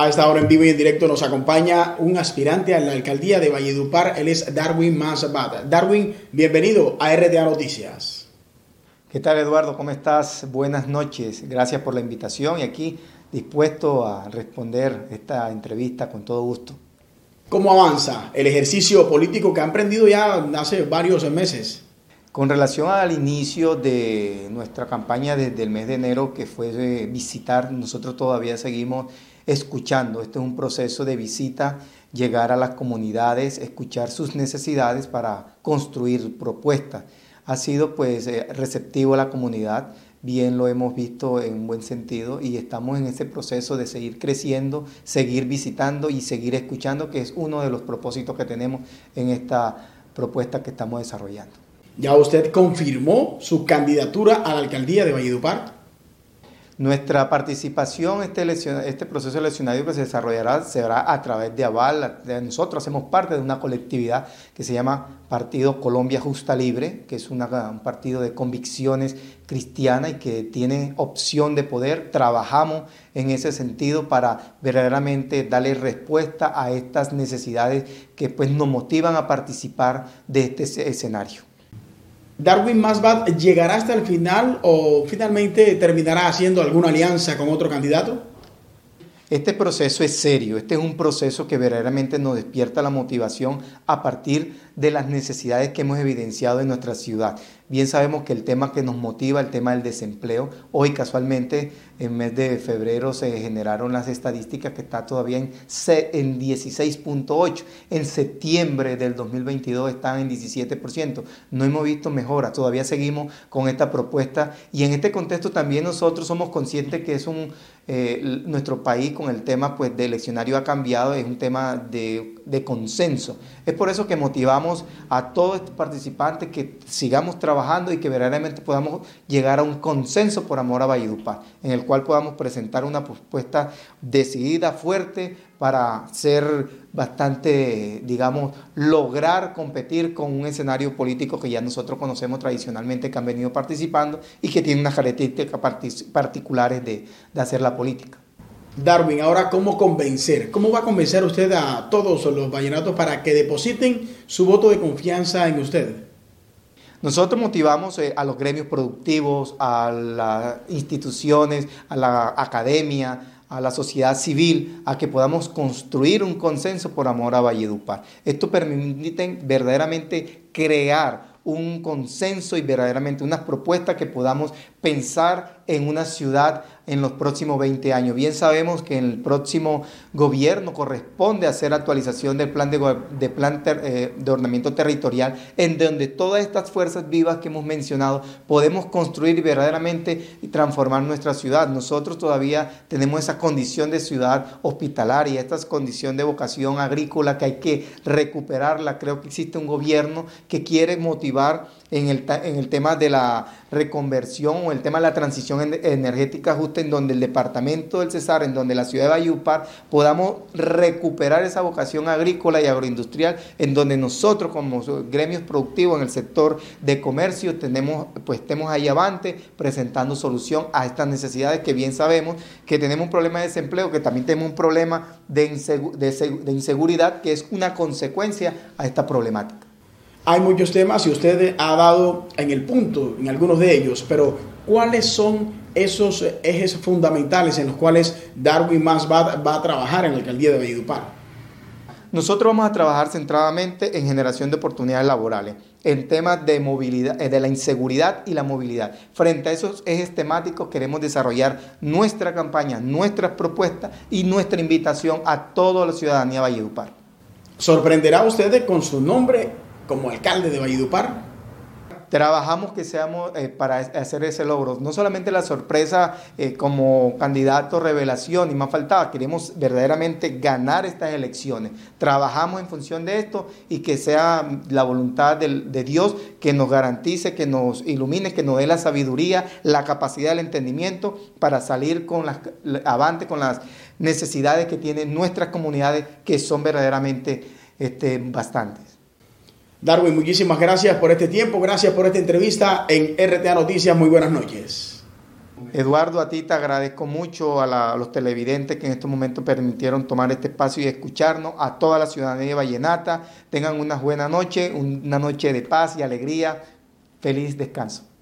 A esta hora en vivo y en directo nos acompaña un aspirante a la alcaldía de Valledupar. Él es Darwin Mazabat. Darwin, bienvenido a RTA Noticias. ¿Qué tal Eduardo? ¿Cómo estás? Buenas noches. Gracias por la invitación y aquí dispuesto a responder esta entrevista con todo gusto. ¿Cómo avanza el ejercicio político que han emprendido ya hace varios meses? Con relación al inicio de nuestra campaña desde el mes de enero, que fue visitar, nosotros todavía seguimos escuchando. Este es un proceso de visita, llegar a las comunidades, escuchar sus necesidades para construir propuestas. Ha sido pues eh, receptivo a la comunidad, bien lo hemos visto en buen sentido y estamos en ese proceso de seguir creciendo, seguir visitando y seguir escuchando, que es uno de los propósitos que tenemos en esta propuesta que estamos desarrollando. ¿Ya usted confirmó su candidatura a la alcaldía de Valledupar? Nuestra participación, este, este proceso eleccionario que se desarrollará, será a través de Aval. Nosotros hacemos parte de una colectividad que se llama Partido Colombia Justa Libre, que es un partido de convicciones cristianas y que tiene opción de poder. Trabajamos en ese sentido para verdaderamente darle respuesta a estas necesidades que pues, nos motivan a participar de este escenario. ¿Darwin Masbat llegará hasta el final o finalmente terminará haciendo alguna alianza con otro candidato? Este proceso es serio, este es un proceso que verdaderamente nos despierta la motivación a partir de las necesidades que hemos evidenciado en nuestra ciudad. Bien sabemos que el tema que nos motiva, el tema del desempleo, hoy casualmente en mes de febrero se generaron las estadísticas que está todavía en, en 16.8, en septiembre del 2022 están en 17%, no hemos visto mejora, todavía seguimos con esta propuesta y en este contexto también nosotros somos conscientes que es un, eh, nuestro país con el tema pues, de eleccionario ha cambiado, es un tema de, de consenso. Es por eso que motivamos a todos estos participantes que sigamos trabajando y que verdaderamente podamos llegar a un consenso por amor a Valledupar, en el cual podamos presentar una propuesta decidida, fuerte, para ser bastante, digamos, lograr competir con un escenario político que ya nosotros conocemos tradicionalmente, que han venido participando y que tiene unas características particulares de, de hacer la política. Darwin, ahora cómo convencer, cómo va a convencer usted a todos los vallenatos para que depositen su voto de confianza en usted. Nosotros motivamos eh, a los gremios productivos, a las instituciones, a la academia, a la sociedad civil, a que podamos construir un consenso por amor a Valledupar. Esto permite verdaderamente crear un consenso y verdaderamente unas propuestas que podamos pensar en una ciudad en los próximos 20 años. Bien sabemos que en el próximo gobierno corresponde hacer actualización del plan de, de plan eh, de ordenamiento territorial, en donde todas estas fuerzas vivas que hemos mencionado podemos construir y verdaderamente transformar nuestra ciudad. Nosotros todavía tenemos esa condición de ciudad hospitalaria, esta condición de vocación agrícola que hay que recuperarla. Creo que existe un gobierno que quiere motivar en el, en el tema de la reconversión o el tema de la transición energética justa en donde el departamento del Cesar, en donde la ciudad de Valledupar podamos recuperar esa vocación agrícola y agroindustrial, en donde nosotros como gremios productivos en el sector de comercio tenemos, pues estemos ahí avante presentando solución a estas necesidades que bien sabemos que tenemos un problema de desempleo, que también tenemos un problema de inseguridad que es una consecuencia a esta problemática. Hay muchos temas y usted ha dado en el punto en algunos de ellos, pero ¿cuáles son esos ejes fundamentales en los cuales Darwin más va, a trabajar en la alcaldía de Valledupar? Nosotros vamos a trabajar centradamente en generación de oportunidades laborales, en temas de movilidad, eh, de la inseguridad y la movilidad. Frente a esos ejes temáticos queremos desarrollar nuestra campaña, nuestras propuestas y nuestra invitación a toda la ciudadanía de Valledupar. ¿Sorprenderá usted con su nombre como alcalde de Valledupar? Trabajamos que seamos eh, para hacer ese logro. No solamente la sorpresa eh, como candidato revelación y más faltaba, queremos verdaderamente ganar estas elecciones. Trabajamos en función de esto y que sea la voluntad de, Dios que nos garantice, que nos ilumine, que nos dé la sabiduría, la capacidad, el entendimiento para salir con las, avante con las necesidades que tienen nuestras comunidades, que son verdaderamente este, bastantes. Darwin, muchísimas gracias por este tiempo, gracias por esta entrevista en RTA Noticias. Muy buenas noches. Eduardo, a ti te agradezco mucho, a, los televidentes que en estos momentos permitieron tomar este espacio y escucharnos, a toda la ciudadanía vallenata. Tengan una buena noche, una noche de paz y alegría. Feliz descanso.